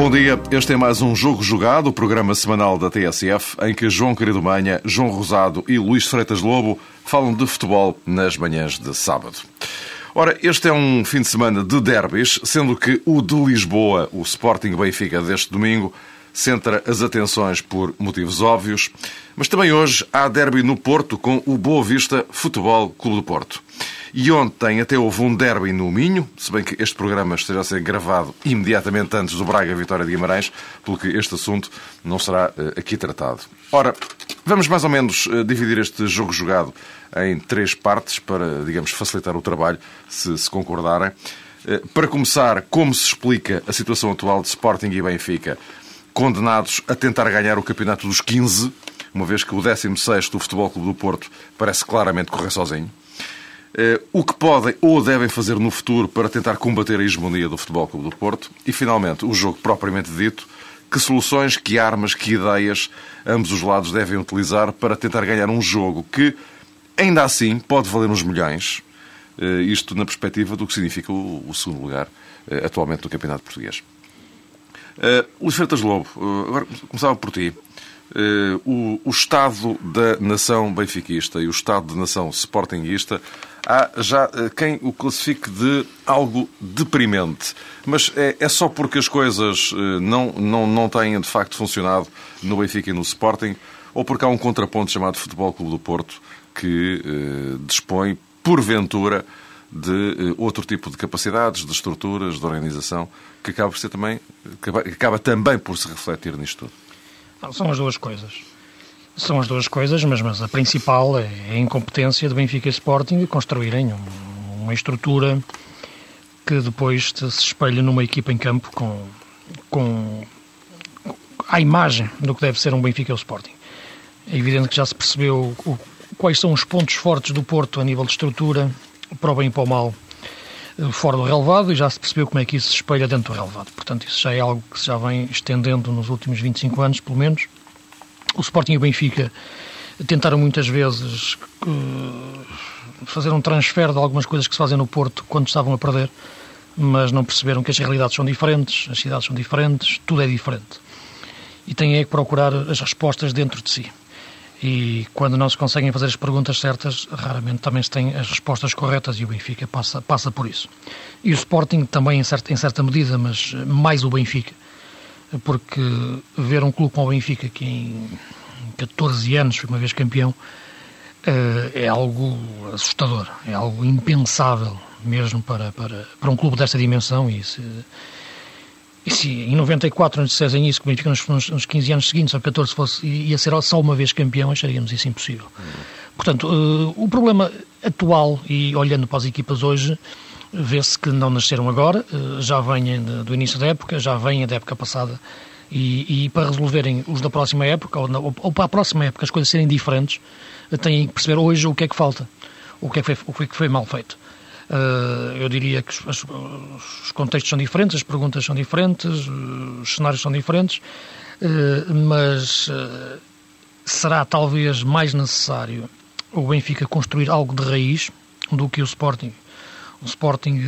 Bom dia, este é mais um Jogo Jogado, o programa semanal da TSF, em que João Querido Manha, João Rosado e Luís Freitas Lobo falam de futebol nas manhãs de sábado. Ora, este é um fim de semana de derbys, sendo que o de Lisboa, o Sporting Benfica deste domingo, centra as atenções por motivos óbvios, mas também hoje há derby no Porto com o Boa Vista Futebol Clube do Porto. E ontem até houve um derby no Minho, se bem que este programa esteja a ser gravado imediatamente antes do Braga Vitória de Guimarães, pelo que este assunto não será uh, aqui tratado. Ora, vamos mais ou menos uh, dividir este jogo jogado em três partes para, digamos, facilitar o trabalho, se, se concordarem. Uh, para começar, como se explica a situação atual de Sporting e Benfica, condenados a tentar ganhar o campeonato dos 15, uma vez que o 16º do Futebol Clube do Porto parece claramente correr sozinho. Eh, o que podem ou devem fazer no futuro para tentar combater a hegemonia do Futebol Clube do Porto e, finalmente, o jogo propriamente dito, que soluções, que armas, que ideias ambos os lados devem utilizar para tentar ganhar um jogo que, ainda assim, pode valer uns milhões, eh, isto na perspectiva do que significa o segundo lugar eh, atualmente no Campeonato Português. Luís Freitas Lobo, agora começava por ti. O, o Estado da nação benfiquista e o Estado da nação sportinguista há já eh, quem o classifique de algo deprimente. Mas é, é só porque as coisas não, não, não têm de facto funcionado no Benfica e no Sporting, ou porque há um contraponto chamado Futebol Clube do Porto que dispõe, porventura, de eh, outro tipo de capacidades, de estruturas, de organização, que acaba, por ser também, acaba, também por se refletir nisto tudo. Não, são as duas coisas. São as duas coisas, mas, mas a principal é a incompetência do Benfica Sporting de construírem uma estrutura que depois se espelha numa equipa em campo com, com a imagem do que deve ser um Benfica e o Sporting. É evidente que já se percebeu o, quais são os pontos fortes do Porto a nível de estrutura, para o bem e para o mal, eh, fora do relevado, e já se percebeu como é que isso se espelha dentro do relevado. Portanto, isso já é algo que se já vem estendendo nos últimos 25 anos, pelo menos. O Sporting e o Benfica tentaram muitas vezes uh, fazer um transfer de algumas coisas que se fazem no Porto quando estavam a perder, mas não perceberam que as realidades são diferentes, as cidades são diferentes, tudo é diferente. E têm é que procurar as respostas dentro de si. E quando não se conseguem fazer as perguntas certas, raramente também se têm as respostas corretas e o Benfica passa, passa por isso. E o Sporting também em certa, em certa medida, mas mais o Benfica porque ver um clube como o Benfica, que em 14 anos foi uma vez campeão, eh, é algo assustador, é algo impensável mesmo para, para, para um clube desta dimensão. E se, e se em 94 nos dissessem isso, que o Benfica nos, nos 15 anos seguintes, ou 14, fosse, ia ser só uma vez campeão, acharíamos isso impossível. Portanto, uh, o problema atual, e olhando para as equipas hoje, vê-se que não nasceram agora, eh, já vêm do início da época, já vêm da época passada. E, e para resolverem os da próxima época, ou, ou, para a próxima época, as coisas serem diferentes, eh, têm que perceber hoje o que é que falta, o que é que foi, o que é que foi mal feito. Uh, eu diria que os, os, contextos são diferentes, as perguntas são diferentes, os cenários são diferentes, uh, mas será talvez mais necessário o Benfica construir algo de raiz do que o Sporting o Sporting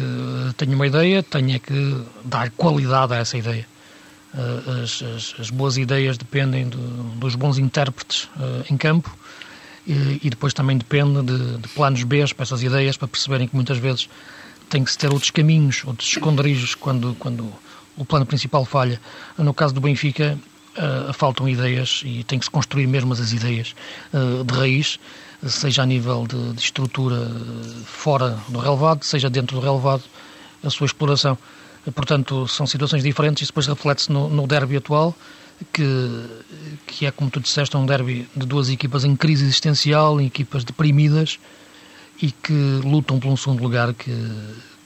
tem uma ideia, tem é que dar qualidade a essa ideia. As, as, as, boas ideias dependem de, dos bons intérpretes em campo e, depois também depende de, de, planos B para essas ideias, para perceberem que muitas vezes tem que se ter outros caminhos, outros esconderijos quando, quando o plano principal falha. No caso do Benfica, faltam ideias e tem que se construir mesmo as ideias de raiz seja a nível de, de estrutura fora do relevado, seja dentro do relevado, a sua exploração. Portanto, são situações diferentes e depois reflete-se no, no derby atual, que, que é, como tu disseste, um derby de duas equipas em crise existencial, em equipas deprimidas e que lutam por um segundo lugar que,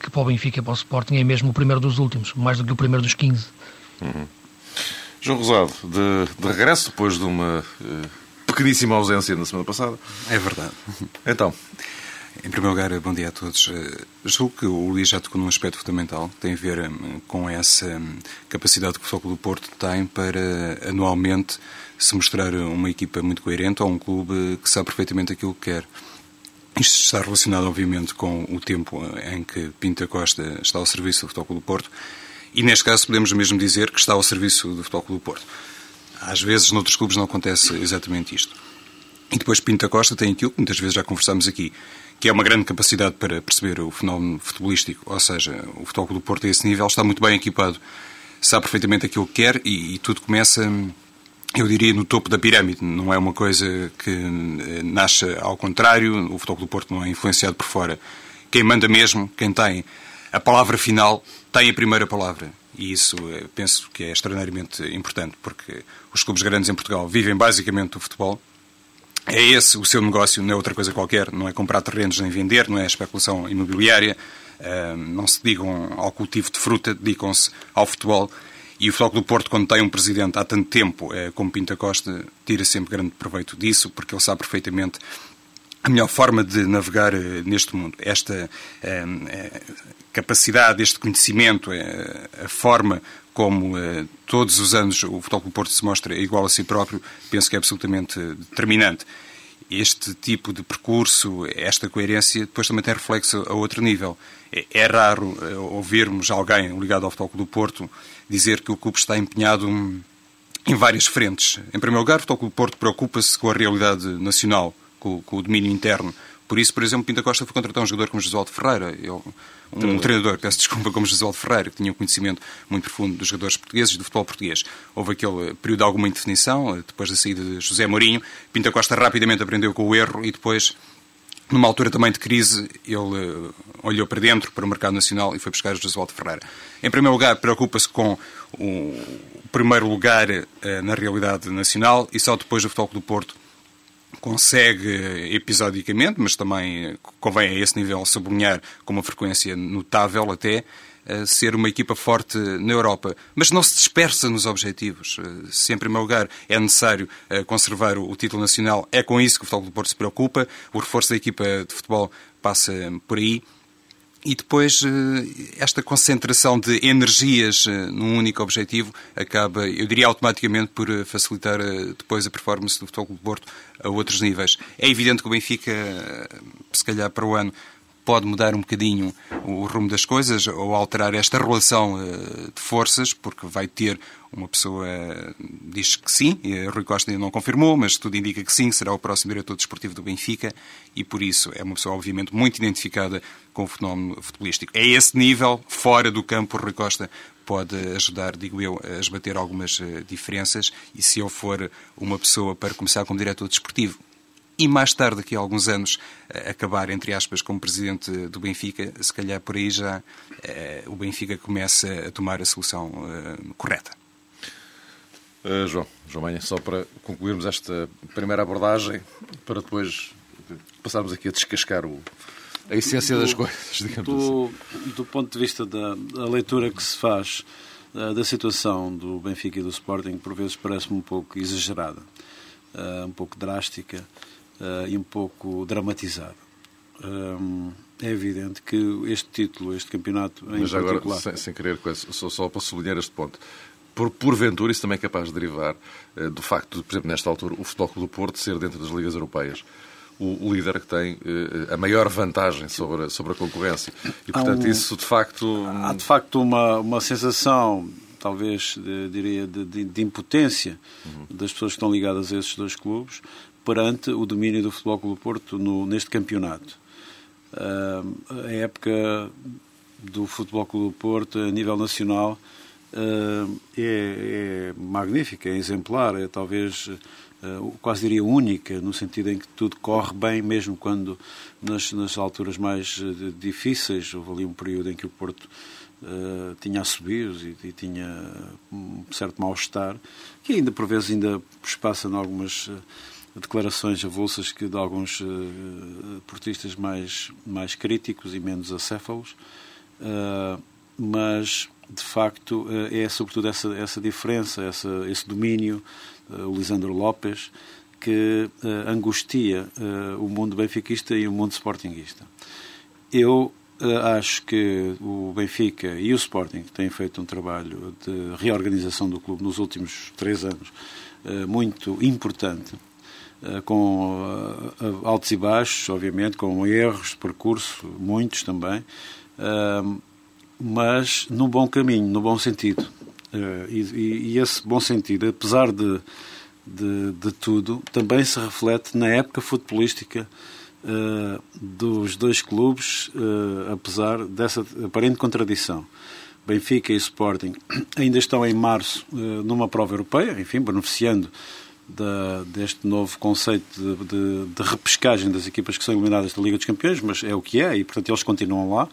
que para o Benfica e para o Sporting é mesmo o primeiro dos últimos, mais do que o primeiro dos 15. Uhum. João Rosado, de, de regresso, depois de uma uh, pequeníssima ausência na semana passada. É verdade. Então. Em primeiro lugar, bom dia a todos. Eh, julgo que o Luís já tocou num aspecto fundamental, tem a ver hum, com essa hum, capacidade que o Futebol do Porto tem para anualmente se mostrar uma equipa muito coerente ou um clube que sabe perfeitamente aquilo que quer. Isto está relacionado, obviamente, com o tempo em que Pinta Costa está ao serviço do Futebol do Porto e, neste caso, podemos mesmo dizer que está ao serviço do Futebol do Porto. Às vezes, noutros clubes não acontece exatamente isto. E depois Pinta Costa tem aquilo que muitas vezes já conversámos aqui, que é uma grande capacidade para perceber o fenómeno futebolístico, ou seja, o Futebol do Porto a esse nível está muito bem equipado, sabe perfeitamente aquilo que quer e, e tudo começa eu diria, no topo da pirâmide. Não é uma coisa que eh, nasce ao contrário. O Futebol do Porto não é influenciado por fora. Quem manda mesmo, quem tem a palavra final, tem a primeira palavra. E isso eh, penso que é extraordinariamente importante, porque os clubes grandes em Portugal vivem basicamente do futebol. É esse o seu negócio, não é outra coisa qualquer. Não é comprar terrenos nem vender, não é especulação imobiliária. Não se dedicam ao cultivo de fruta, dedicam-se ao futebol. E o Futebol do Porto, quando tem um presidente há tanto tempo eh, como Pinta Costa, tira sempre grande proveito disso, porque ele sabe perfeitamente a melhor forma de navegar eh, neste mundo. Esta eh, capacidade, este conhecimento, a forma como todos os anos o Futebol do Porto se mostra igual a si próprio, penso que é absolutamente determinante este tipo de percurso, esta coerência, depois também tem reflexo a outro nível. É, é raro ouvirmos alguém ligado ao Futebol do Porto dizer que o clube está empenhado em várias frentes. Em primeiro lugar, o Futebol Clube Porto preocupa-se com a realidade nacional, com, com, o domínio interno. Por isso, por exemplo, Pinta Costa foi contratar um jogador como Josualdo Ferreira, um, um treinador, peço desculpa, como Josualdo Ferreira, que tinha um conhecimento muito profundo dos jogadores portugueses e do futebol português. Houve aquele período de alguma indefinição, depois da saída de José Mourinho. Pinta Costa rapidamente aprendeu com o erro e depois numa altura também de crise, ele uh, olhou para dentro, para o mercado nacional e foi buscar o Josualdo Ferreira. Em primeiro lugar, preocupa-se com o primeiro lugar uh, na realidade nacional e só depois o Futebol do Porto consegue episodicamente, mas também convém a esse nível sublinhar com uma frequência notável até, ser uma equipa forte na Europa, mas não se dispersa nos objetivos. Eh, se, em primeiro lugar, é necessário eh, conservar o título nacional, é com isso que o Futebol do Porto se preocupa. O reforço da equipa de futebol passa por aí. E depois, eh, esta concentração de energias num único objetivo acaba, eu diria, automaticamente por facilitar depois a performance do Futebol do Porto a outros níveis. É evidente que o Benfica, se calhar para o ano, pode mudar um bocadinho o rumo das coisas ou alterar esta relação eh, de forças, porque vai ter uma pessoa diz que sim, e Rui Costa ainda não confirmou, mas tudo indica que sim, será o próximo diretor desportivo do Benfica e por isso é uma pessoa obviamente muito identificada com o fenómeno futebolístico. É esse nível, fora do campo, Rui Costa pode ajudar, digo eu, a esbater algumas eh, diferenças e se eu for uma pessoa para começar como diretor desportivo e mais tarde, daqui a alguns anos, eh, acabar, entre aspas, como presidente do Benfica, se calhar por aí já eh, o Benfica começa a tomar a solução uh, correta. Uh, João, João Manha, só para concluirmos esta primeira abordagem, para depois passarmos aqui a descascar o, a essência do, das coisas, digamos do, assim. Do ponto de vista da, da leitura que se faz uh, da situação do Benfica e do Sporting, por vezes parece-me um pouco exagerada, um pouco drástica uh, e um pouco dramatizado. Um, é evidente que este título, este campeonato em Mas particular... agora, sem, sem querer, só, só para sublinhar este ponto, por, porventura isso também é capaz de derivar uh, do facto de, por exemplo, nesta altura, o Futebol Clube do Porto ser dentro das ligas europeias o, o líder que tem uh, a maior vantagem sobre, sobre a concorrência. E, portanto, um, isso de facto... Há de facto uma, uma sensação talvez, de, diria, de, de, de impotência uhum. das pessoas que estão ligadas a esses dois clubes, perante o domínio do Futebol Clube Porto no, neste campeonato. Uh, a época do Futebol Clube Porto a nível nacional uh, é, é, magnífica, é exemplar, é talvez uh, quase diria única, no sentido em que tudo corre bem, mesmo quando nas, nas alturas mais difíceis, houve ali um período em que o Porto Uh, tinha assobios e, e tinha um certo mal-estar, que ainda por vezes ainda passa em algumas declarações avulsas que de alguns uh, portistas mais, mais críticos e menos acéfalos, uh, mas de facto uh, é sobretudo essa, essa diferença, essa, esse domínio, o Lisandro Lopes, que angustia o mundo benfiquista e o mundo sportinguista. Eu acho que o Benfica e o Sporting têm feito um trabalho de reorganização do clube nos últimos três anos muito importante, com altos e baixos, obviamente, com erros de percurso, muitos também, mas no bom caminho, no bom sentido. E, esse bom sentido, apesar de de, de tudo, também se reflete na época futebolística dos dois clubes, apesar dessa aparente contradição. Benfica e Sporting ainda estão em março numa prova europeia, enfim, beneficiando da, deste novo conceito de, de, de, repescagem das equipas que são eliminadas da Liga dos Campeões, mas é o que é, e portanto eles continuam lá,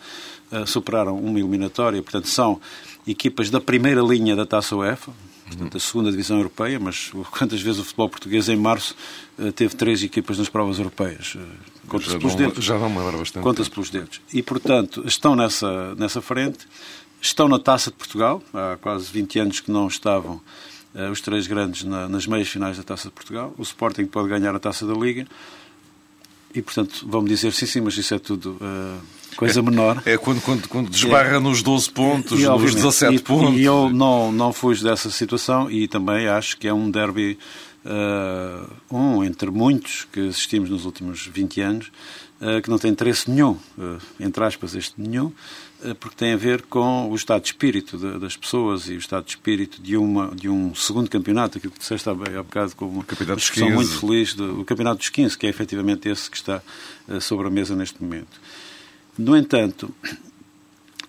superaram uma eliminatória, portanto são equipas da primeira linha da Taça UEFA, portanto, a segunda divisão europeia, mas quantas vezes o futebol português em março eh, teve três equipas nas provas europeias? Eh, conta-se pelos dedos. Já não me lembro bastante. Conta-se pelos dedos. E, portanto, estão nessa, nessa frente, estão na Taça de Portugal, há quase 20 anos que não estavam uh, os três grandes na, nas meias finais da Taça de Portugal. O Sporting pode ganhar a Taça da Liga. E, portanto, vão-me dizer, sim, sim, mas isso é tudo uh, coisa menor. É, é quando, quando, quando desbarra é, nos 12 pontos, e, nos 17 e, pontos. E eu não, não fujo dessa situação e também acho que é um derby, uh, um entre muitos que assistimos nos últimos 20 anos, uh, que não tem interesse nenhum, entre aspas, este nenhum, porque tem a ver com o estado de espírito das pessoas e o estado de espírito de, uma, de um segundo campeonato, aquilo que disseste há, há bocado com uma discussão muito feliz, do, o Campeonato dos 15, que é efetivamente esse que está uh, sobre a mesa neste momento. No entanto,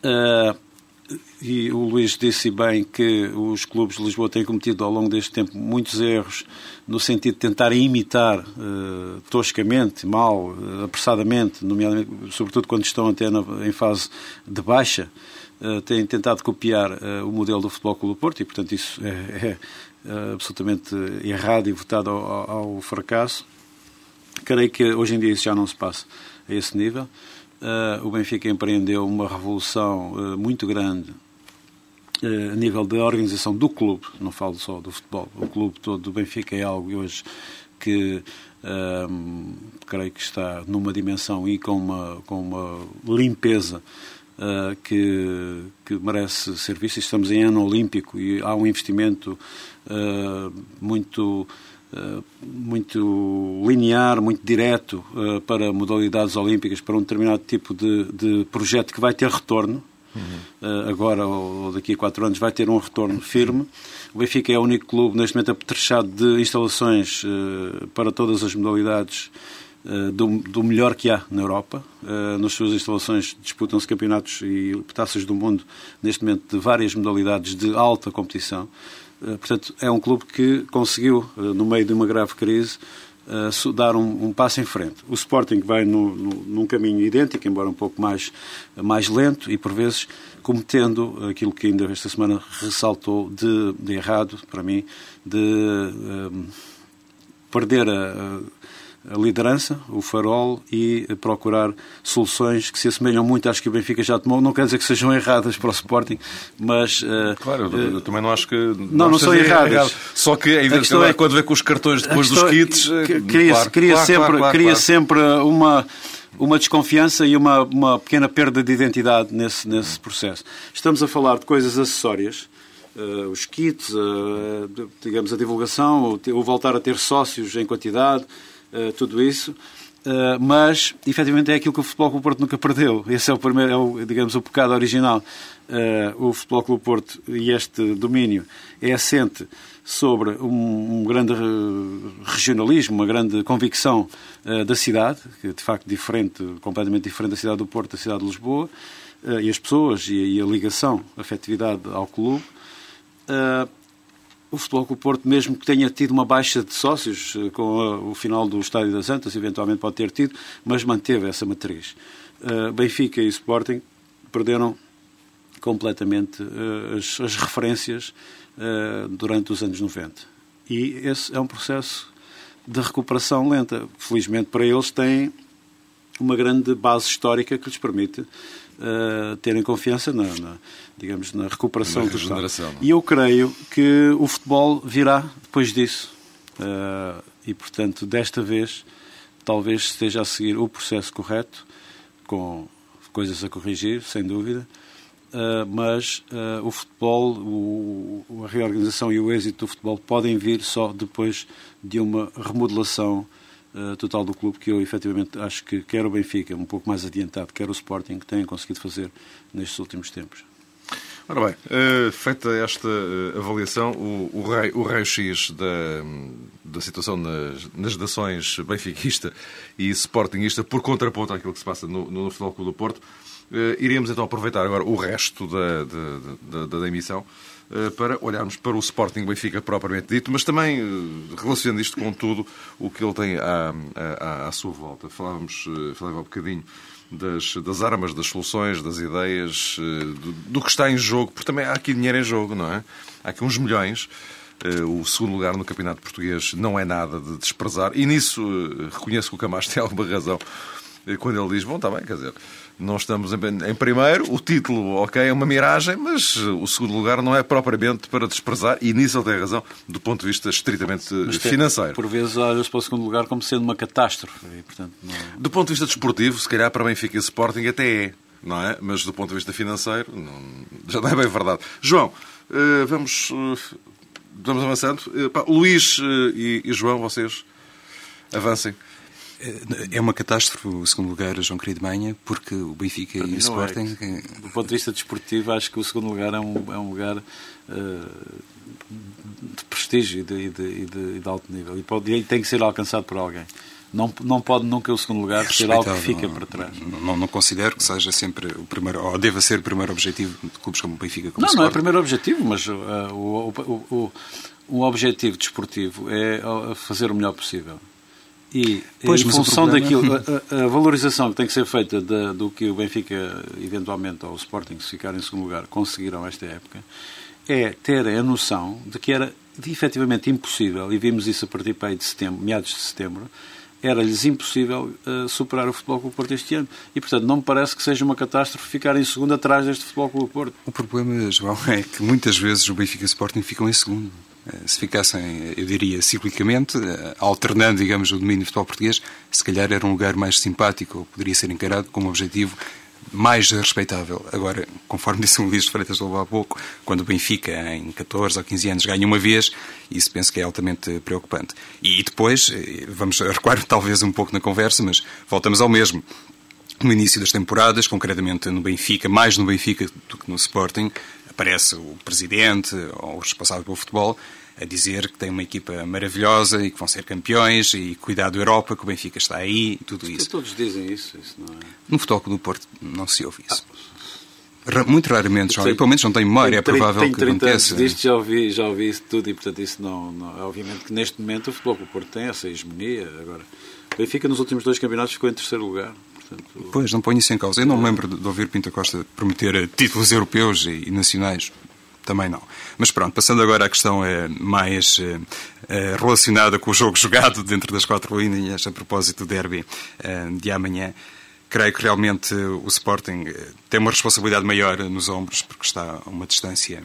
uh, e o Luís disse bem que os clubes de Lisboa têm cometido ao longo deste tempo muitos erros no sentido de tentarem imitar uh, toscamente, mal, uh, apressadamente, nomeadamente, sobretudo quando estão até na, em fase de baixa, uh, têm tentado copiar o modelo do Futebol Clube do Porto e, portanto, isso é, é absolutamente errado e votado ao, ao, fracasso. Creio que hoje em dia isso já não se passa a esse nível. O Benfica empreendeu uma revolução muito grande eh, a nível da organização do clube, não falo só do futebol, o clube todo do Benfica é algo hoje que creio que está numa dimensão e com uma, com uma limpeza uh, que, que merece ser vista. Estamos em ano olímpico e há um investimento uh, muito. Uh, muito linear, muito direto para modalidades olímpicas, para um determinado tipo de, de projeto que vai ter retorno, uhum. agora ou daqui a quatro anos, vai ter um retorno firme. O Benfica é o único clube neste momento apetrechado de instalações uh, para todas as modalidades uh, do, do, melhor que há na Europa. Uh, nas suas instalações disputam-se campeonatos e taças do mundo, neste momento, de várias modalidades de alta competição. Portanto, é um clube que conseguiu, no meio de uma grave crise, uh, dar um, um, passo em frente. O Sporting vai no, no, num caminho idêntico, embora um pouco mais, mais lento e, por vezes, cometendo aquilo que ainda esta semana ressaltou de, de errado, para mim, de uh, perder a, a liderança, o farol e procurar soluções que se assemelham muito às que o Benfica já tomou. Não quer dizer que sejam erradas para o Sporting, mas... Uh, claro, eu, eu também não acho que... Não, não são erradas. Só que é evidente é, quando vê com os cartões depois dos é kits... Cria, claro, cria claro, sempre, claro, cria sempre uma uma desconfiança e uma, uma pequena perda de identidade nesse, nesse processo. Estamos a falar de coisas acessórias, uh, os kits, uh, digamos, a divulgação, o, o, voltar a ter sócios em quantidade, tudo isso. Uh, mas, efetivamente, é aquilo que o Futebol Clube Porto nunca perdeu. Esse é o primeiro, é o, digamos, o pecado original. Uh, o Futebol Clube Porto e este domínio é assente sobre um, um grande regionalismo, uma grande convicção uh, da cidade, que é de facto diferente, completamente diferente da cidade do Porto, da cidade de Lisboa, e as pessoas e, e, a ligação, a afetividade ao clube o Futebol Clube Porto, mesmo que tenha tido uma baixa de sócios eh, com o final do Estádio das Antas, eventualmente pode ter tido, mas manteve essa matriz. Uh, Benfica e Sporting perderam completamente as, as, referências durante os anos 90. E esse é um processo de recuperação lenta. Felizmente para eles têm uma grande base histórica que lhes permite uh, terem confiança na, na, digamos, na recuperação do Estado. E eu creio que o futebol virá depois disso. Uh, E, portanto, desta vez, talvez esteja a seguir o processo correto, com coisas a corrigir, sem dúvida, uh, mas o futebol, o, a reorganização e o êxito do futebol podem vir só depois de uma remodelação uh, total do clube, que eu efetivamente acho que quer o Benfica, um pouco mais adiantado, quer o Sporting, que têm conseguido fazer nestes últimos tempos. Ora bem, uh, feita esta uh, avaliação, o, o, rei, o raio-x da, da situação nas, nas nações benfiquista e sportingista, por contraponto àquilo que se passa no, no Futebol Clube do Porto, uh, iríamos então aproveitar agora o resto da, da, da, da emissão para olharmos para o Sporting Benfica propriamente dito, mas também relacionando isto com tudo o que ele tem à, à, à sua volta. Falávamos, falava um bocadinho das, das armas, das soluções, das ideias, eh, do, do, que está em jogo, porque também há aqui dinheiro em jogo, não é? Há aqui uns milhões. Eh, o segundo lugar no Campeonato Português não é nada de desprezar, e nisso eh, reconheço que o Camacho tem alguma razão quando ele diz: Bom, está bem, quer dizer, não estamos em primeiro, o título, ok, é uma miragem, mas o segundo lugar não é propriamente para desprezar, e nisso ele tem razão, do ponto de vista estritamente mas financeiro. Por vezes olha-se para o segundo lugar como sendo uma catástrofe. E, portanto, não... Do ponto de vista desportivo, se calhar para Benfica e Sporting até é, não é? Mas do ponto de vista financeiro, não, já não é bem verdade. João, eh, vamos, eh, vamos avançando. Eh, Luís e João, vocês avancem. É uma catástrofe o segundo lugar, João Querido Manha, porque o Benfica e o é. Sporting. É. Do ponto de vista desportivo, acho que o segundo lugar é um, é um lugar uh, de prestígio e de, de, de, de, alto nível. E, pode, e tem que ser alcançado por alguém. Não, não pode nunca o segundo lugar é ser algo que fica para trás. Não, não, considero que seja sempre o primeiro, ou deva ser o primeiro objetivo de clubes como o Benfica. Como não, não é o primeiro objetivo, mas uh, o, o, o, o objetivo desportivo é fazer o melhor possível. E pois, em função problema... daquilo, a, a, valorização que tem que ser feita da, do que o Benfica, eventualmente, ou o Sporting, se ficar em segundo lugar, conseguiram esta época, é ter a noção de que era de, efetivamente impossível, e vimos isso a partir de setembro, meados de setembro, era-lhes impossível uh, superar o Futebol Clube Porto este ano. E, portanto, não me parece que seja uma catástrofe ficar em segundo atrás deste Futebol Clube Porto. O problema, João, é que muitas vezes o Benfica e o Sporting ficam em segundo. Eh, se ficassem, eu diria, ciclicamente, eh, alternando, digamos, o domínio do futebol português, se calhar era um lugar mais simpático, ou poderia ser encarado como um objetivo mais respeitável. Agora, conforme disse o Luís Freitas Lobo há pouco, quando o Benfica, em 14 ou 15 anos, ganha uma vez, isso penso que é altamente preocupante. E depois, eh, vamos recuar talvez um pouco na conversa, mas voltamos ao mesmo. No início das temporadas, concretamente no Benfica, mais no Benfica do que no Sporting, aparece o presidente ou o responsável pelo futebol a dizer que tem uma equipa maravilhosa e que vão ser campeões e cuidado da Europa, que o Benfica está aí, tudo isso. Todos dizem isso, isso não é? No futebol do Porto não se ouve isso. Ah, Muito raramente, já pelo menos não tenho memória, é provável tem que aconteça. Disto, já ouvi, já ouvi isso tudo e, portanto, isso não, não. Obviamente que neste momento o futebol do Porto tem essa hegemonia. Agora, o Benfica nos últimos dois campeonatos ficou em terceiro lugar. Portanto... Pois, não ponho isso em causa. Eu não me lembro de ouvir Pinta Costa prometer títulos europeus e nacionais. Também não. Mas pronto, passando agora à questão é, mais é, relacionada com o jogo jogado dentro das quatro linhas, a propósito do derby é, de amanhã. Creio que realmente o Sporting tem uma responsabilidade maior nos ombros, porque está a uma distância,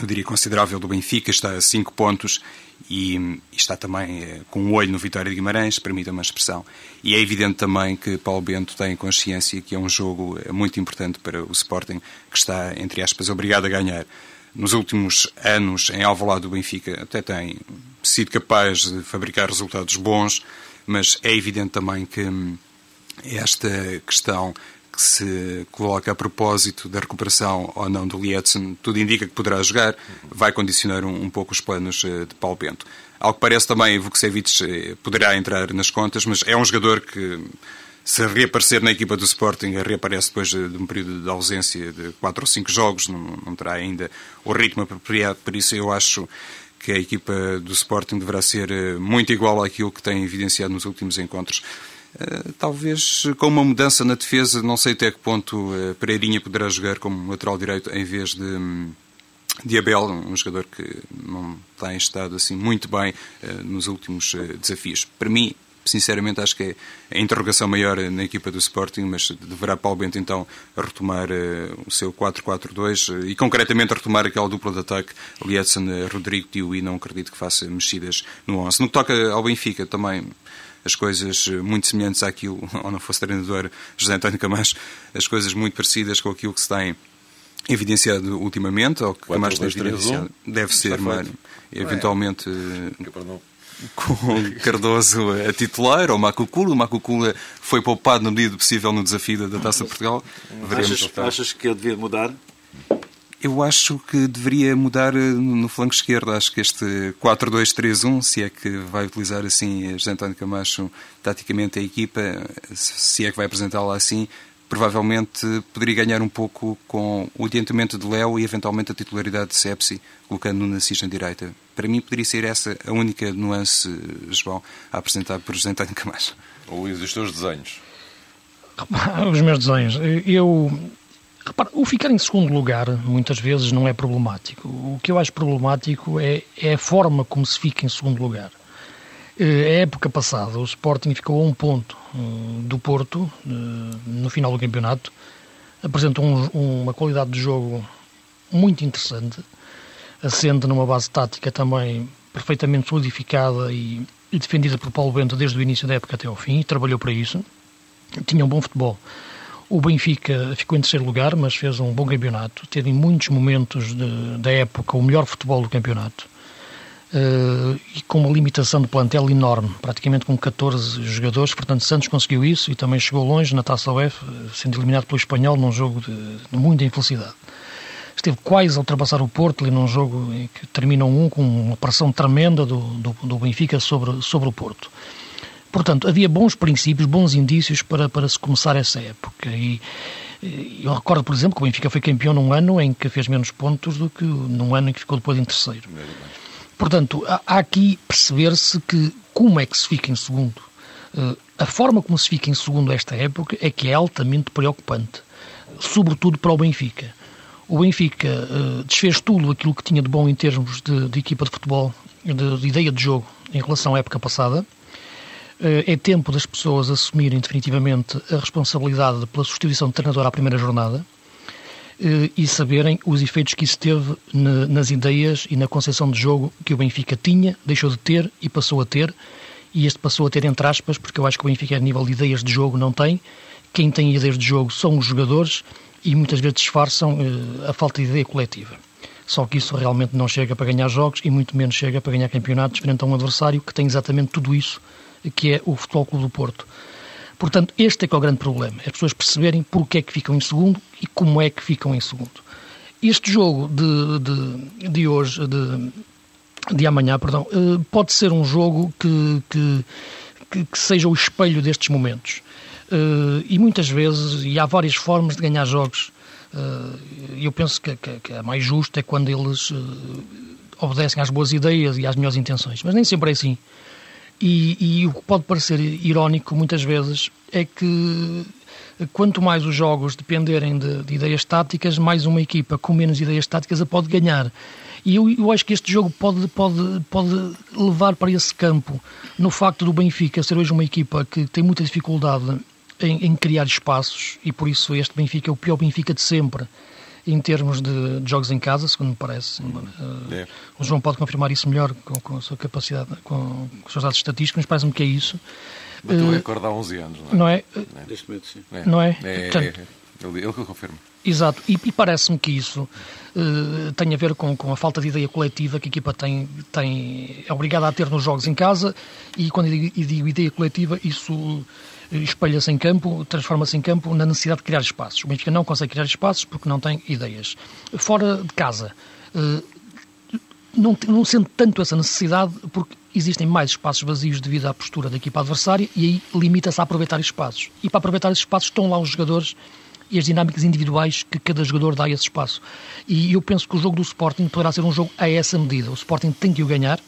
eu diria, considerável do Benfica, está a cinco pontos e, está também é, com um olho no Vitória de Guimarães, permita-me a expressão. E é evidente também que Paulo Bento tem consciência que é um jogo é, muito importante para o Sporting, que está, entre aspas, obrigado a ganhar. Nos últimos anos, em Alvalade do Benfica, até tem sido capaz de fabricar resultados bons, mas é evidente também que hum, esta questão que se coloca a propósito da recuperação ou não do Lietzen, tudo indica que poderá jogar, vai condicionar um, um pouco os planos eh, de Paulo Bento. Ao que parece também, Vukcevic eh, poderá entrar nas contas, mas é um jogador que, se reaparecer na equipa do Sporting, reaparece depois de um período de ausência de 4 ou 5 jogos, não, não terá ainda o ritmo apropriado, por isso eu acho que a equipa do Sporting deverá ser eh, muito igual àquilo que tem evidenciado nos últimos encontros. Eh, talvez com uma mudança na defesa, não sei até que ponto eh, Pereirinha poderá jogar como lateral direito em vez de, hum, de Abel, um jogador que não tem estado assim muito bem uh, nos últimos desafios. Para mim, sinceramente acho que é a interrogação maior na equipa do Sporting, mas deverá Paulo Bento então retomar o seu 4-4-2 uh, e concretamente retomar aquela dupla de ataque, Lietzen, Rodrigo Tio e não acredito que faça mexidas no 11. No que toca ao Benfica também as coisas muito semelhantes àquilo, ou não fosse treinador José António Camacho, as coisas muito parecidas com aquilo que se tem evidenciado ultimamente, ou que Camacho tem evidenciado. Deve ser, mas eventualmente com Cardoso a titular, ou Macucula. O Macucula foi poupado no medida possível no desafio da Taça Portugal. Veremos. Achas, achas que ele devia mudar? Eu acho que deveria mudar eh, no flanco esquerdo. Acho que este 4-2-3-1, se é que vai utilizar assim José António Camacho taticamente a equipa, se é que vai apresentá-la assim, provavelmente poderia ganhar um pouco com o adiantamento de Léo e eventualmente a titularidade de Sepsi, colocando no Nassis na direita. Para mim poderia ser essa a única nuance, João, a apresentar por José António Camacho. Luís, os teus desenhos? Os meus desenhos. Eu Repara, o ficar em segundo lugar muitas vezes não é problemático. O que eu acho problemático é, é a forma como se fica em segundo lugar. Eh, a época passada, o Sporting ficou a um ponto eh, do Porto eh, no final do campeonato. Apresentou um, uma qualidade de jogo muito interessante, assente numa base tática também perfeitamente solidificada e, e defendida por Paulo Bento desde o início da época até ao fim, e trabalhou para isso. Tinha um bom futebol. O Benfica ficou em terceiro lugar, mas fez um bom campeonato. Teve em muitos momentos de, da época o melhor futebol do campeonato. Uh, e com uma limitação de plantel enorme, praticamente com 14 jogadores. Portanto, Santos conseguiu isso e também chegou longe na Taça UEFA, sendo eliminado pelo Espanhol num jogo de, de muita infelicidade. Esteve quase a ultrapassar o Porto ali num jogo em que termina um com uma pressão tremenda do, do, do Benfica sobre, sobre o Porto. Portanto, havia bons princípios, bons indícios para, para se começar essa época. E, eu recordo, por exemplo, que o Benfica foi campeão num ano em que fez menos pontos do que num ano em que ficou depois em terceiro. Portanto, há aqui perceber-se que como é que se fica em segundo. Eh, a forma como se fica em segundo esta época é que é altamente preocupante, sobretudo para o Benfica. O Benfica uh, desfez tudo aquilo que tinha de bom em termos de, de equipa de futebol, de, de, ideia de jogo em relação à época passada. Eh, é tempo das pessoas assumirem definitivamente a responsabilidade pela substituição de treinador à primeira jornada eh, e saberem os efeitos que isso teve nas ideias e na concepção de jogo que o Benfica tinha, deixou de ter e passou a ter. E este passou a ter entre aspas, porque eu acho que o Benfica, a nível de ideias de jogo, não tem. Quem tem ideias de jogo são os jogadores e muitas vezes disfarçam eh, a falta de ideia coletiva. Só que isso realmente não chega para ganhar jogos e muito menos chega para ganhar campeonatos frente a um adversário que tem exatamente tudo isso que é o Futebol Clube do Porto. Portanto, este é que é o grande problema, as pessoas perceberem porque é que ficam em segundo e como é que ficam em segundo. Este jogo de, de, de hoje, de, de amanhã, perdão, eh, pode ser um jogo que, que, que seja o espelho destes momentos. Eh, e muitas vezes, e há várias formas de ganhar jogos, eh, eu penso que, que, que a mais justa é quando eles obedecem às boas ideias e às melhores intenções, mas nem sempre é assim. E, e, o que pode parecer irónico muitas vezes é que quanto mais os jogos dependerem de, de ideias táticas, mais uma equipa com menos ideias táticas a pode ganhar. E eu, eu, acho que este jogo pode, pode, pode levar para esse campo, no facto do Benfica ser hoje uma equipa que tem muita dificuldade em, em criar espaços, e por isso este Benfica é o pior Benfica de sempre em termos de, de, jogos em casa, segundo me parece. Uh, é. O João pode confirmar isso melhor com, com a sua capacidade, com, com os seus dados estatísticos, mas parece-me que é isso. Mas tu recorde há 11 anos, não é? Não é? Neste momento, sim. É. Não é? É, Portanto, é, ele, ele que confirma. Exato, e, e parece-me que isso uh, tem a ver com, com a falta de ideia coletiva que a equipa tem, tem, é obrigada a ter nos jogos em casa, e quando eu digo ideia coletiva, isso espelha-se em campo, transforma-se em campo na necessidade de criar espaços. O Benfica não consegue criar espaços porque não tem ideias. Fora de casa, eh, não, não sente tanto essa necessidade porque existem mais espaços vazios devido à postura da equipa adversária e aí limita-se a aproveitar espaços. E para aproveitar esses espaços estão lá os jogadores e as dinâmicas individuais que cada jogador dá a esse espaço. E eu penso que o jogo do Sporting poderá ser um jogo a essa medida. O Sporting tem que o ganhar.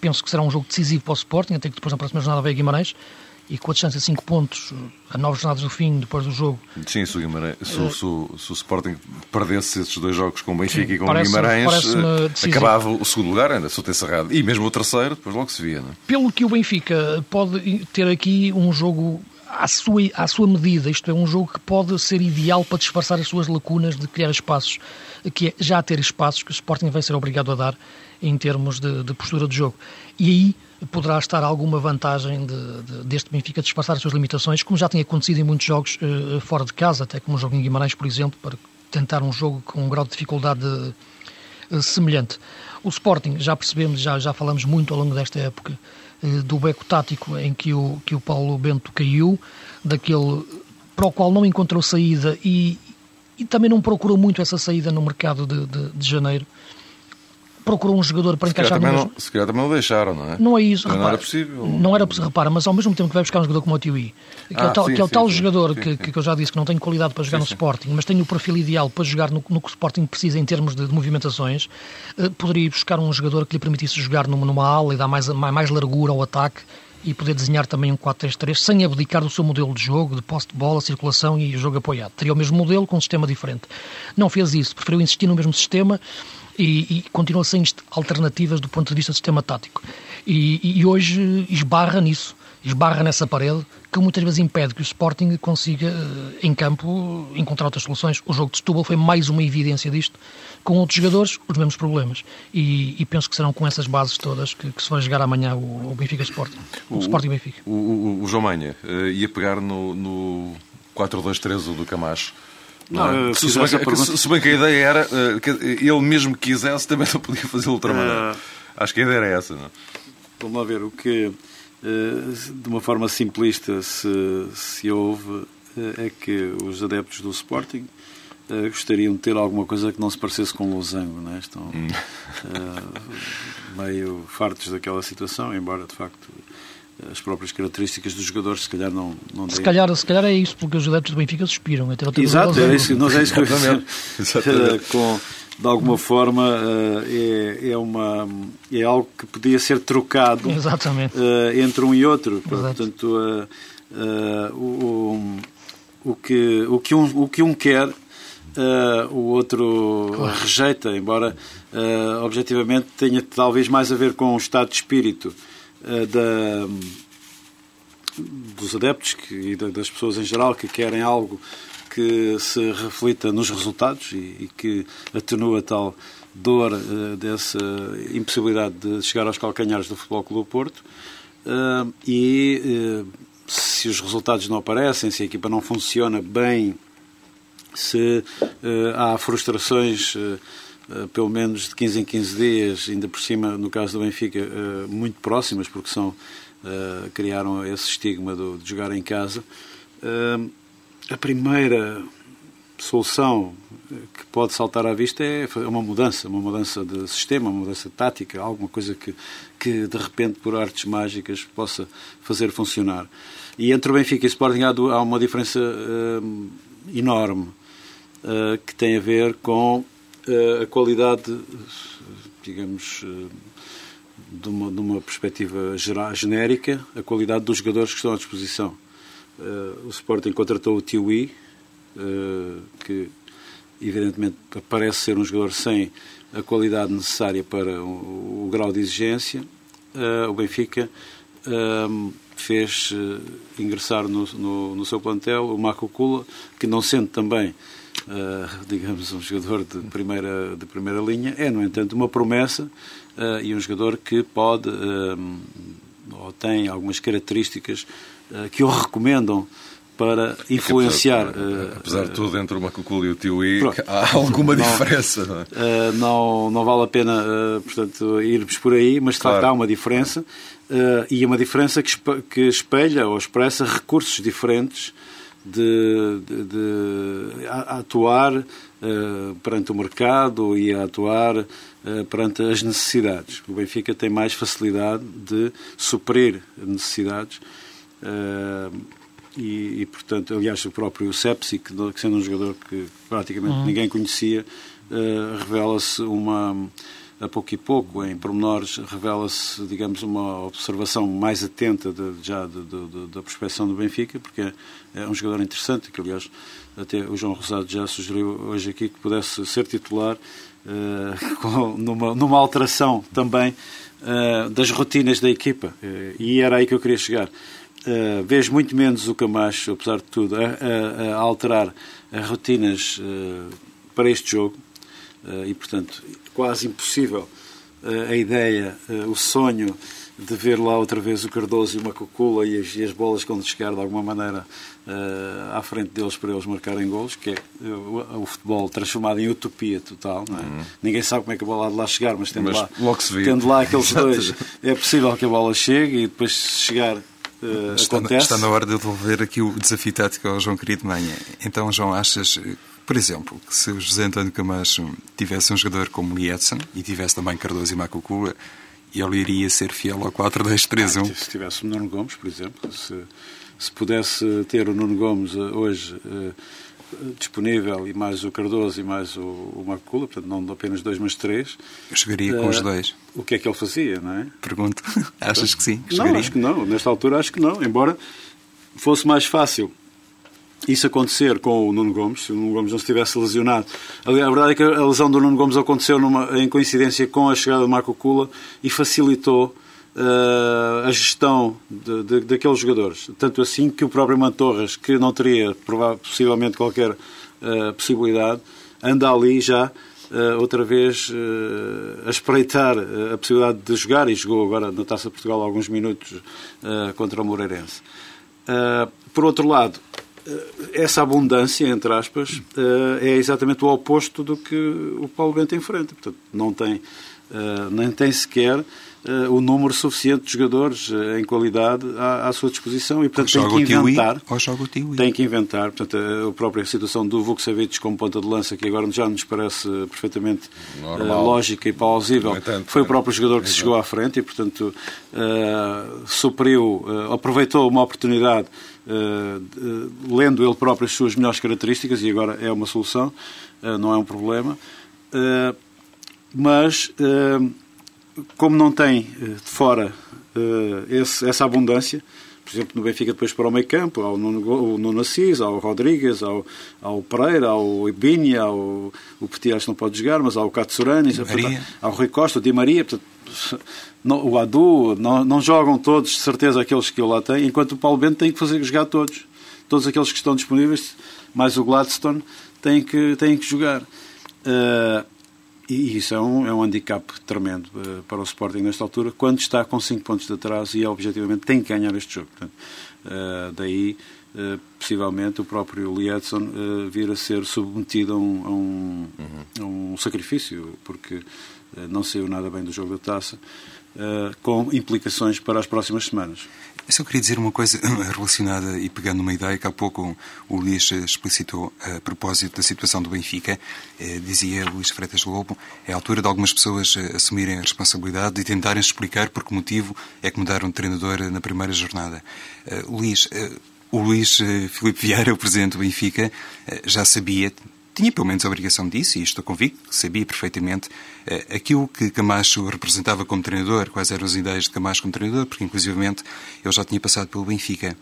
Penso que será um jogo decisivo para o Sporting, até que depois na próxima jornada a Guimarães e com a distância de 5 pontos a 9 jornadas do fim, depois do jogo. Sim, se o, Guimarães, se, se o- se o Sporting perdesse esses dois jogos com o Benfica Sim, e com o Guimarães, eh, acabava o segundo lugar, ainda só ter cerrado. E mesmo o terceiro, depois logo se via. Não é? Pelo que o Benfica pode ter aqui um jogo à sua, à sua medida, isto é, um jogo que pode ser ideal para disfarçar as suas lacunas de criar espaços, que é já ter espaços que o Sporting vai ser obrigado a dar em termos de, de postura de jogo. E aí poderá estar alguma vantagem de- de- deste Benfica disfarçar as suas limitações, como já tem acontecido em muitos jogos eh, fora de casa, até como o jogo em Guimarães, por exemplo, para tentar um jogo com um grau de dificuldade eh, semelhante. O Sporting, já percebemos, já, já falamos muito ao longo desta época eh, do beco tático em que o, que o Paulo Bento caiu, daquele para o qual não encontrou saída e, e também não procurou muito essa saída no mercado de, de, de janeiro. Procurou um jogador para Se encaixar no mesmo... não, se calhar também não deixaram, não é? Não é isso. Também não repara, era possível. Não era possível, repara, mas ao mesmo tempo que vai buscar um jogador como o Tiwi, que, é Ah, o tal, sim, que é o tal sim, jogador sim, que, que eu já disse que não tem qualidade para jogar no Sporting, mas tem o perfil ideal para jogar no, no que o Sporting precisa em termos de, de movimentações, eh, poderia ir buscar um jogador que lhe permitisse jogar numa, numa ala e dar mais, mais, mais largura ao ataque e poder desenhar também um 4-3-3 sem abdicar do seu modelo de jogo, de posse de bola, circulação e jogo apoiado. Teria o mesmo modelo com um sistema diferente. Não fez isso, preferiu insistir no mesmo sistema e, e continua sem alternativas do ponto de vista do sistema tático. E, e- hoje esbarra nisso, esbarra nessa parede, que muitas vezes impede que o Sporting consiga, eh, em campo, encontrar outras soluções. O jogo de Setúbal foi mais uma evidência disto, com outros jogadores, os mesmos problemas. E, e penso que serão com essas bases todas que, que se vai jogar amanhã o, o Benfica Sporting. O, Sporting Benfica. O, o, o João Manha eh, ia pegar no, no 4-2-3 do Camacho. Não, é? se, bem, que- pergunta- se bem que a ideia era eh, que ele mesmo quisesse também não podia fazer outra maneira. Acho que a ideia era essa, não é? Vamos lá ver o que, eh, de uma forma simplista, se, se houve, eh, é que os adeptos do Sporting gostariam de ter alguma coisa que não se parecesse com losango, né? Estão eh, meio fartos daquela situação, embora de facto as próprias características dos jogadores se calhar não, não Se calhar, se calhar é isso, porque os adeptos do Benfica suspiram. É outra Exato, é isso, nós é isso que eu ia. Exatamente. Com, de alguma forma eh, é, é, uma, é algo que podia ser trocado Exatamente. eh, entre um e outro. Exato. Portanto, eh, o, o, o que, o, que um, o que um quer, eh, o outro rejeita, embora eh, objetivamente tenha talvez mais a ver com o estado de espírito da, dos adeptos que, e da- das pessoas em geral que querem algo que se reflita nos resultados e, e que atenua tal dor eh, dessa impossibilidade de chegar aos calcanhares do Futebol Clube do Porto. Eh, e eh, se os resultados não aparecem, se a equipa não funciona bem, se eh, há frustrações eh, eh, pelo menos de 15 em 15 dias, ainda por cima, no caso do Benfica, eh, muito próximas, porque são, eh, criaram esse estigma do- de jogar em casa. Eh, a primeira solução eh, que pode saltar à vista é fa- uma mudança, uma mudança de sistema, uma mudança tática, alguma coisa que, que de repente, por artes mágicas, possa fazer funcionar. E entre o Benfica e o Sporting há, uma diferença eh, enorme eh, que tem a ver com eh, a qualidade, digamos, eh, de, uma, de uma perspectiva gera- genérica, a qualidade dos jogadores que estão à disposição. Eh, o Sporting contratou o Tiwi, eh, que evidentemente parece ser um jogador sem a qualidade necessária para o, o grau de exigência. Eh, o Benfica ehm, fez eh, ingressar no, no, no seu plantel o Marco Kula, que não sendo também, eh, digamos, um jogador de primeira, de primeira linha, é, no entanto, uma promessa eh, e um jogador que pode ehm, ou tem algumas características eh, que o recomendam para influenciar. eh, Apesar de tudo, entre o Macucul e o Tiwi, há alguma Não. diferença. Não é? Uh, não, não vale a pena, uh, portanto, irmos por aí, mas de Claro. facto há uma diferença uh, e é uma diferença que espelha ou expressa recursos diferentes de, de- de a- a atuar uh, perante o mercado e a atuar uh, perante as necessidades. O Benfica tem mais facilidade de suprir necessidades. uh, e, e, portanto, aliás, o próprio Sepsi, que, que sendo um jogador que praticamente ninguém conhecia, revela-se uma a pouco e pouco, em pormenores, revela-se, digamos, uma observação mais atenta de, já de, de, da prospeção do Benfica, porque é um jogador interessante, que aliás até o João Rosado já sugeriu hoje aqui que pudesse ser titular uh, com, numa, numa alteração também uh, das rotinas da equipa. Uh, e era aí que eu queria chegar. Uh, vejo muito menos o Camacho, apesar de tudo, a, a, a alterar as rotinas para este jogo e, portanto, quase impossível a ideia, o sonho de ver lá outra vez o Cardoso e o Macocula e as, e as bolas quando chegar de alguma maneira uh, à frente deles para eles marcarem golos, que é o, o futebol transformado em utopia total. É? Uhum. Ninguém sabe como é que a bola há de lá chegar, mas tendo, mas lá, tendo lá aqueles dois, é possível que a bola chegue e depois chegar Uh, está, acontece. está na hora de devolver aqui o desafio tático ao João Querido Manha. Então, João, achas, por exemplo, que se o José António Camacho tivesse um jogador como Lietzen e tivesse também Cardoso e Macucua, ele iria ser fiel ao 4-2-3-1? Ah, se tivesse o Nuno Gomes, por exemplo, se, se pudesse ter o Nuno Gomes eh, hoje uh, disponível e mais o Cardoso e mais o, o Macula, portanto não apenas dois, mas três. Eu chegaria com uh, os dois. O que é que ele fazia, não é? Pergunto. Achas que sim? Que não, acho que não. Nesta altura acho que não. Embora fosse mais fácil isso acontecer com o Nuno Gomes, se o Nuno Gomes não estivesse lesionado. A verdade é que a lesão do Nuno Gomes aconteceu numa, em coincidência com a chegada do Marco Cula e facilitou uh, a gestão de, de, daqueles jogadores. Tanto assim que o próprio Mantorras, que não teria possivelmente qualquer uh, possibilidade, anda ali já uh, outra vez a espreitar a possibilidade de jogar e jogou agora na Taça de Portugal alguns minutos contra o Moreirense. por outro lado, essa abundância, entre aspas, é exatamente o oposto do que o Paulo Bento enfrenta. Portanto, não tem, nem tem sequer uh, o número suficiente de jogadores uh, em qualidade à, à, sua disposição e, portanto, tem que inventar. Tem que inventar. Portanto, a, a própria situação do Vukcevic como ponta de lança, que agora já nos parece perfeitamente uh, lógica e plausível, foi o próprio jogador que se chegou à frente e, portanto, supriu, aproveitou uma oportunidade. Uh, lendo ele próprio as suas melhores características, e agora é uma solução, uh, não é um problema. Mas como não tem eh, de fora eh, esse, essa abundância, por exemplo, no Benfica depois para o meio campo, ao Nuno, Nuno Assis, ao Rodrigues, ao, ao Pereira, ao Ibinha, ao o Petit acho que não pode jogar, mas ao Katsurani, ao Rui Costa, ao Di Maria, portanto, não, o Adu, não, não jogam todos, de certeza, aqueles que eu lá tenho, enquanto o Paulo Bento tem que fazer jogar todos. Todos aqueles que estão disponíveis, mais o Gladstone, têm que, têm que jogar. Uh, e isso é um, é um handicap tremendo uh, para o Sporting nesta altura, quando está com 5 pontos de atraso e objetivamente tem que ganhar este jogo. Portanto, uh, daí, uh, possivelmente, o próprio Lietzson vir a ser submetido a um, a um, uhum. a um sacrifício, porque não saiu nada bem do jogo da taça, com implicações para as próximas semanas. Eu só queria dizer uma coisa relacionada e pegando uma ideia que há pouco o Luís explicitou a propósito da situação do Benfica. Eh, dizia Luís Freitas Lobo, é a altura de algumas pessoas eh, assumirem a responsabilidade e tentarem explicar por que motivo é que mudaram de treinador na primeira jornada. Eh, Luís, o Luís Filipe Vieira, o presidente do Benfica, já sabia, tinha pelo menos a obrigação disso, e estou convicto que sabia perfeitamente uh, aquilo que Camacho representava como treinador, quais eram as ideias de Camacho como treinador, porque inclusivamente ele já tinha passado pelo Benfica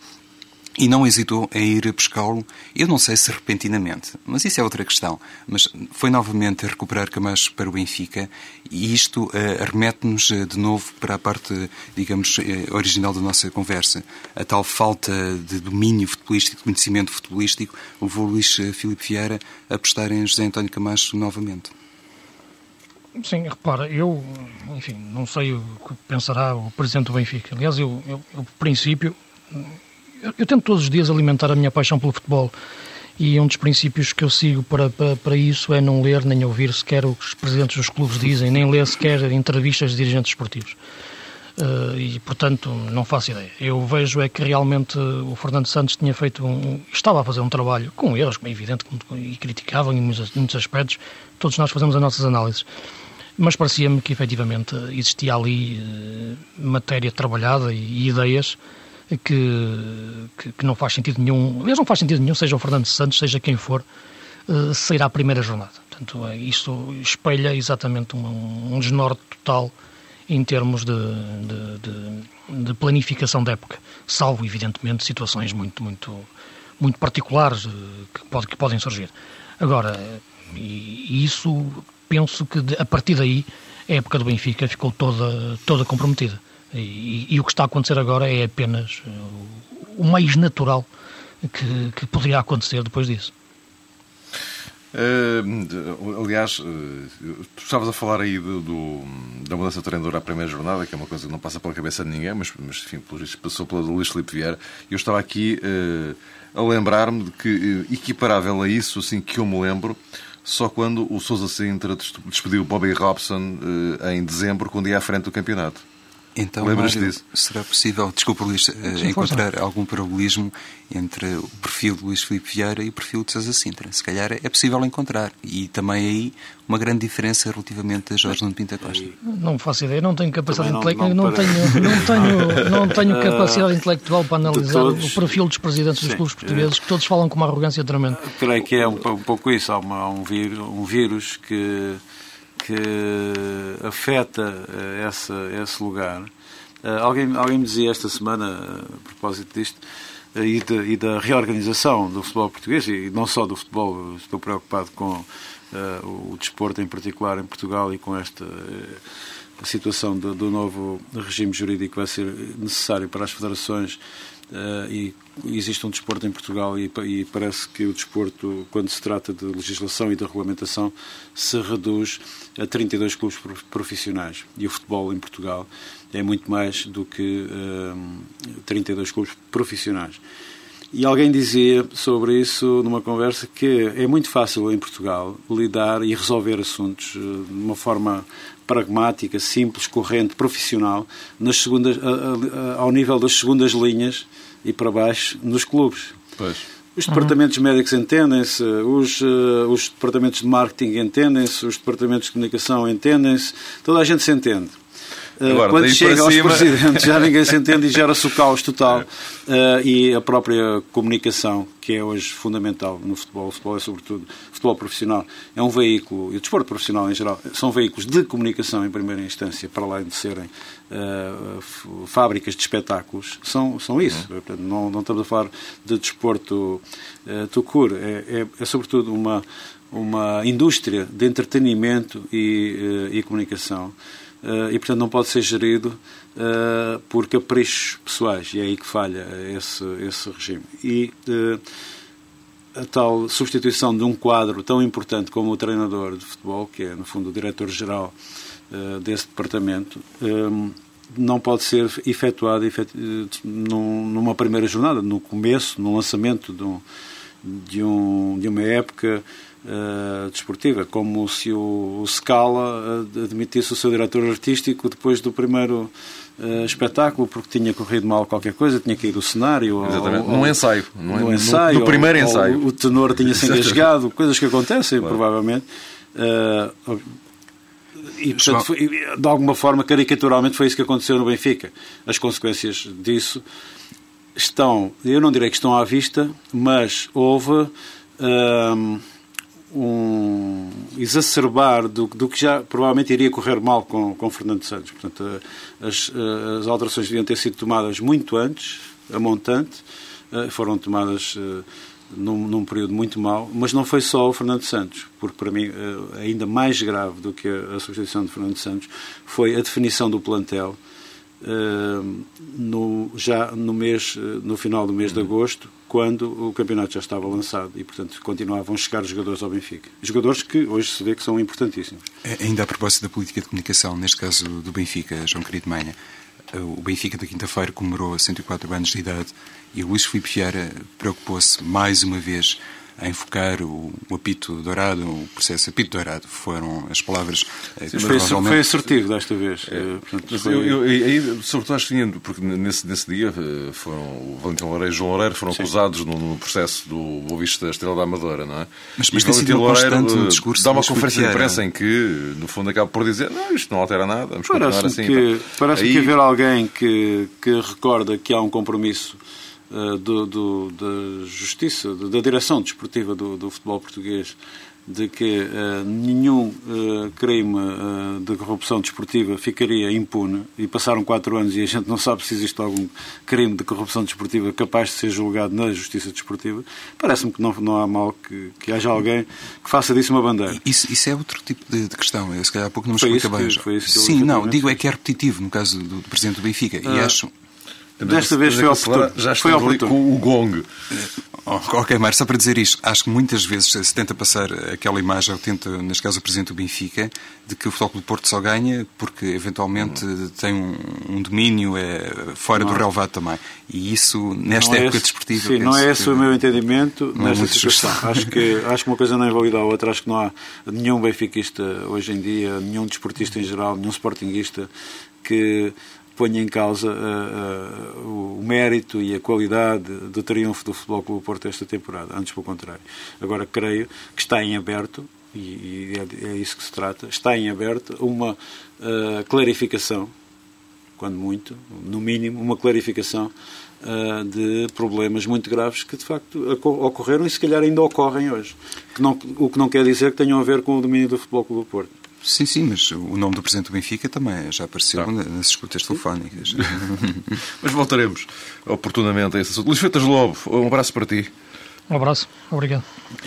e não hesitou em ir pescá-lo, eu não sei se repentinamente, mas isso é outra questão. Mas foi novamente a recuperar Camacho para o Benfica e isto uh, remete-nos uh, de novo para a parte, digamos, uh, original da nossa conversa. A tal falta de domínio futebolístico, de conhecimento futebolístico, levou Luís Filipe Vieira a apostar em José António Camacho novamente. Sim, repara, eu, enfim, não sei o que pensará o Presidente do Benfica. Aliás, eu, eu, eu princípio, eu, eu, tento todos os dias alimentar a minha paixão pelo futebol e um dos princípios que eu sigo para, para, para, isso é não ler nem ouvir sequer o que os presidentes dos clubes dizem, nem ler sequer entrevistas de dirigentes esportivos. Uh, e, portanto, não faço ideia. Eu vejo é que realmente o Fernando Santos tinha feito um, estava a fazer um trabalho com erros, como é evidente, e criticavam em muitos, aspectos. Todos nós fazemos as nossas análises. Mas parecia-me que efetivamente existia ali uh, matéria trabalhada e, e ideias que, que, que, não faz sentido nenhum, aliás, não faz sentido nenhum, seja o Fernando Santos, seja quem for, uh, sair à primeira jornada. Portanto, é, isto espelha exatamente um, um desnorte total em termos de, de, de, de, planificação da época, salvo, evidentemente, situações muito, muito, muito particulares que, pode, que podem surgir. Agora, e, isso, penso que a partir daí, a época do Benfica ficou toda, toda comprometida. E, e, o que está a acontecer agora é apenas o mais natural que, que poderia acontecer depois disso. Uh, aliás, uh, tu estavas a falar aí do, do, da mudança de treinador à primeira jornada, que é uma coisa que não passa pela cabeça de ninguém, mas, mas enfim, pelo passou pela Luís Filipe Vieira. Eu estava aqui uh, a lembrar-me de que, equiparável a isso, assim que eu me lembro, só quando o Sousa Sintra despediu Bobby Robson em dezembro, com um dia à frente do campeonato. Então, Lembras disso? será possível, desculpa Luís, eh, encontrar algum paralelismo entre o perfil de Luís Filipe Vieira e o perfil de Sousa Sintra? Se calhar é possível encontrar. E também aí uma grande diferença relativamente a Jorge Nuno Pinta Costa. Não faço ideia, não tenho capacidade intelectual, não, não, tenho, não tenho, não tenho capacidade intelectual para analisar o perfil dos presidentes Sim. dos clubes portugueses, que todos falam com uma arrogância tremenda. Creio que é um, um pouco isso. Há uma, um, vírus, um vírus que que afeta eh, essa, esse lugar. Uh, alguém, alguém me dizia esta semana, a propósito disto, uh, e, de, e, da reorganização do futebol português, e não só do futebol, estou preocupado com uh, o desporto em particular em Portugal e com esta situação do, do, novo regime jurídico que vai ser necessário para as federações e existe um desporto em Portugal e, e, parece que o desporto, quando se trata de legislação e de regulamentação, se reduz a 32 clubes profissionais. E o futebol em Portugal é muito mais do que um, 32 clubes profissionais. E alguém dizia sobre isso numa conversa que é muito fácil em Portugal lidar e resolver assuntos uh, de uma forma pragmática, simples, corrente, profissional, nas segundas, ao nível das segundas linhas e para baixo nos clubes. Pois. Os departamentos uhum. médicos entendem-se, os, uh, os departamentos de marketing entendem-se, os departamentos de comunicação entendem-se, toda a gente se entende. Eh, Agora, Quando chega aos cima... presidentes, já ninguém se entende e gera-se o caos total. Uh, e a própria comunicação, que é hoje fundamental no futebol, o futebol é sobretudo, futebol profissional, é um veículo, e o desporto profissional em geral, são veículos de comunicação em primeira instância, para além de serem uh, fábricas de espetáculos, são, são isso. Uhum. Portanto, não, não estamos a falar de desporto uh, tucur, é, é, é sobretudo uma, uma indústria de entretenimento e, uh, e comunicação e, portanto, não pode ser gerido uh, por caprichos pessoais. E é aí que falha esse, esse regime. E uh, a tal substituição de um quadro tão importante como o treinador de futebol, que é, no fundo, o diretor-geral desse departamento, não pode ser efetuado efetu numa primeira jornada, no começo, no lançamento de, um, de, um, de uma época uh, desportiva, como se o, o Scala uh, admitisse o seu diretor artístico depois do primeiro uh, espetáculo, porque tinha corrido mal qualquer coisa, tinha caído o cenário. Exatamente, ou, num ensaio. Num, no, ensaio, no, primeiro ou, ensaio. Ou o tenor tinha se engasgado, coisas que acontecem, claro. provavelmente. E, portanto, foi, de alguma forma, caricaturalmente, foi isso que aconteceu no Benfica. As consequências disso estão, eu não direi que estão à vista, mas houve um exacerbar do, do, que já provavelmente iria correr mal com, com Fernando Santos. Portanto, eh, as, eh, as alterações deviam ter sido tomadas muito antes, a montante, eh, foram tomadas num, num, período muito mau, mas não foi só o Fernando Santos, porque para mim ainda mais grave do que a, a substituição de Fernando Santos foi a definição do plantel no, já no mês, no final do mês de agosto, quando o campeonato já estava lançado e, portanto, continuavam a chegar jogadores ao Benfica. Jogadores que hoje se vê que são importantíssimos. É, ainda a propósito da política de comunicação, neste caso do Benfica, João Querido Manha, o Benfica da quinta-feira comemorou 104 anos de idade e o Luís Filipe Vieira preocupou-se mais uma vez a enfocar o, o, apito dourado, o processo apito dourado, foram as palavras eh, Sim, foi, foi assertivo desta vez. É, eh, Portanto, foi... eu, eu, aí, sobretudo, acho que porque nesse, nesse dia eh, foram o Valentim Loureiro e João Loureiro foram Sim. acusados no, no, processo do Boa Vista Estrela da Amadora, não é? Mas, mas tem sido Loureiro discurso dá uma conferência de imprensa em que, no fundo, acaba por dizer não, isto não altera nada, vamos continuar assim. Que, então. Parece aí... que haver alguém que, que recorda que há um compromisso do, do, da justiça, da direção desportiva do, do futebol português, de que uh, nenhum uh, crime uh, de corrupção desportiva ficaria impune e passaram quatro anos e a gente não sabe se existe algum crime de corrupção desportiva capaz de ser julgado na justiça desportiva, parece-me que não, não há mal que, que haja alguém que faça disso uma bandeira. Isso, isso é outro tipo de, de questão. Eu, se calhar há pouco não me explica bem. Sim, não, digo é que é repetitivo no caso do, do Presidente do Benfica e acho Desta vez foi oportuno. Já foi oportuno. com o gong. Oh, ok, Mário, só para dizer isto, acho que muitas vezes se tenta passar aquela imagem, ou tenta, neste caso, o Presidente do Benfica, de que o Futebol do Porto só ganha porque, eventualmente, hum. tem um, um, domínio é, fora não. do relevado também. E isso, nesta não época é desportiva... Sim, não é esse o meu entendimento nesta situação. Acho que, acho que uma coisa não invalida a outra. Acho que não há nenhum benfiquista hoje em dia, nenhum desportista em geral, nenhum sportinguista que ponha em causa uh, uh, o mérito e a qualidade do triunfo do Futebol Clube Porto esta temporada. Antes, pelo contrário. Agora, creio que está em aberto, e, e é, é, isso que se trata, está em aberto uma uh, clarificação, quando muito, no mínimo, uma clarificação de problemas muito graves que de facto ocorreram e se calhar ainda ocorrem hoje. Que não, o que não quer dizer que tenham a ver com o domínio do Futebol Clube Porto. Sim, sim, mas o nome do Presidente do Benfica também já apareceu tá. nas escutas telefónicas. mas voltaremos oportunamente a esse assunto. Luís Feitas Lobo, um abraço para ti. Um abraço, obrigado.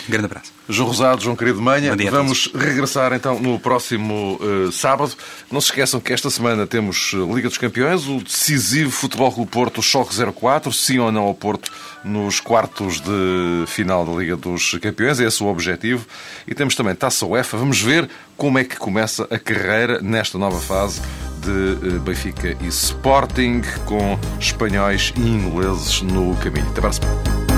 Um grande abraço. João Rosado, João Querido Manha, vamos regressar então no próximo uh, sábado. Não se esqueçam que esta semana temos eh, Liga dos Campeões, o decisivo Futebol Clube Porto, Choque 04, sim ou não ao Porto nos quartos de final da Liga dos Campeões, é esse o objetivo. E temos também Taça UEFA, vamos ver como é que começa a carreira nesta nova fase de eh, Benfica e Sporting, com espanhóis e ingleses no caminho. Até para a semana.